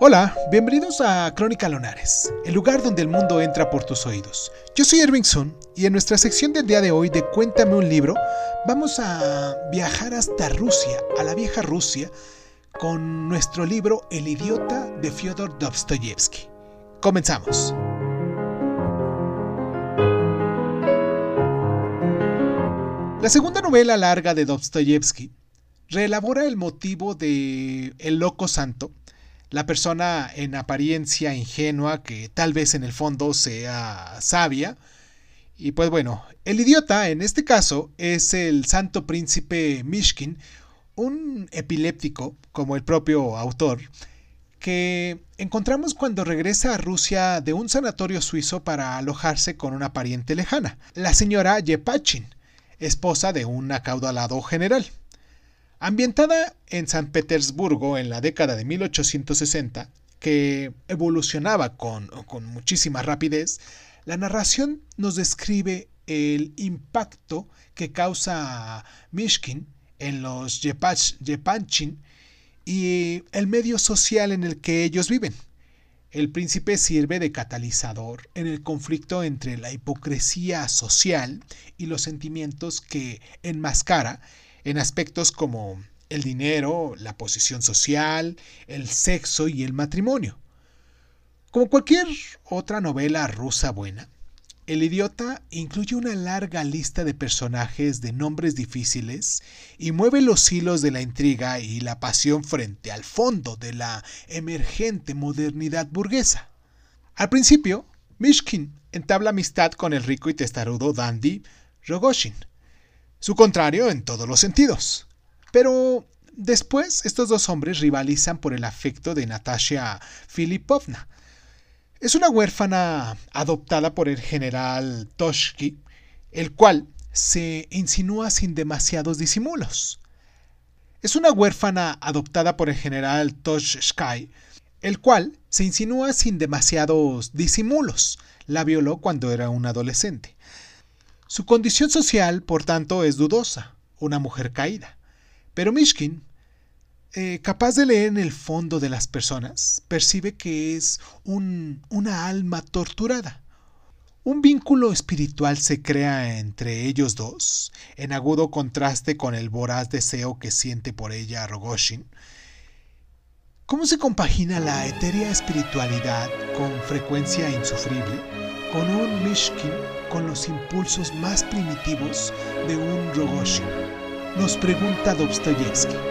Hola, bienvenidos a Crónica Lonares, el lugar donde el mundo entra por tus oídos. Yo soy Erving Sun y en nuestra sección del día de hoy de Cuéntame un libro, vamos a viajar hasta Rusia, a la vieja Rusia, con nuestro libro El idiota de Fyodor Dostoyevsky. Comenzamos. La segunda novela larga de Dostoyevsky reelabora el motivo de El Loco Santo, la persona en apariencia ingenua que tal vez en el fondo sea sabia. Y pues bueno, el idiota en este caso es el santo príncipe Mishkin, un epiléptico, como el propio autor, que encontramos cuando regresa a Rusia de un sanatorio suizo para alojarse con una pariente lejana, la señora Yepachin, esposa de un acaudalado general. Ambientada en San Petersburgo en la década de 1860, que evolucionaba con, con muchísima rapidez, la narración nos describe el impacto que causa Mishkin en los Yepanchin y el medio social en el que ellos viven. El príncipe sirve de catalizador en el conflicto entre la hipocresía social y los sentimientos que enmascara en aspectos como el dinero, la posición social, el sexo y el matrimonio. Como cualquier otra novela rusa buena, El idiota incluye una larga lista de personajes de nombres difíciles y mueve los hilos de la intriga y la pasión frente al fondo de la emergente modernidad burguesa. Al principio, Mishkin entabla amistad con el rico y testarudo dandy Rogoshin, su contrario en todos los sentidos. Pero después estos dos hombres rivalizan por el afecto de Natasha Filipovna. Es una huérfana adoptada por el general Toshki, el cual se insinúa sin demasiados disimulos. Es una huérfana adoptada por el general Toshkai, el cual se insinúa sin demasiados disimulos. La violó cuando era un adolescente. Su condición social, por tanto, es dudosa, una mujer caída. Pero Mishkin, eh, capaz de leer en el fondo de las personas, percibe que es un, una alma torturada. Un vínculo espiritual se crea entre ellos dos, en agudo contraste con el voraz deseo que siente por ella Rogoshin. ¿Cómo se compagina la etérea espiritualidad con frecuencia insufrible? Con un Mishkin con los impulsos más primitivos de un Rogoshin? Nos pregunta Dostoyevsky.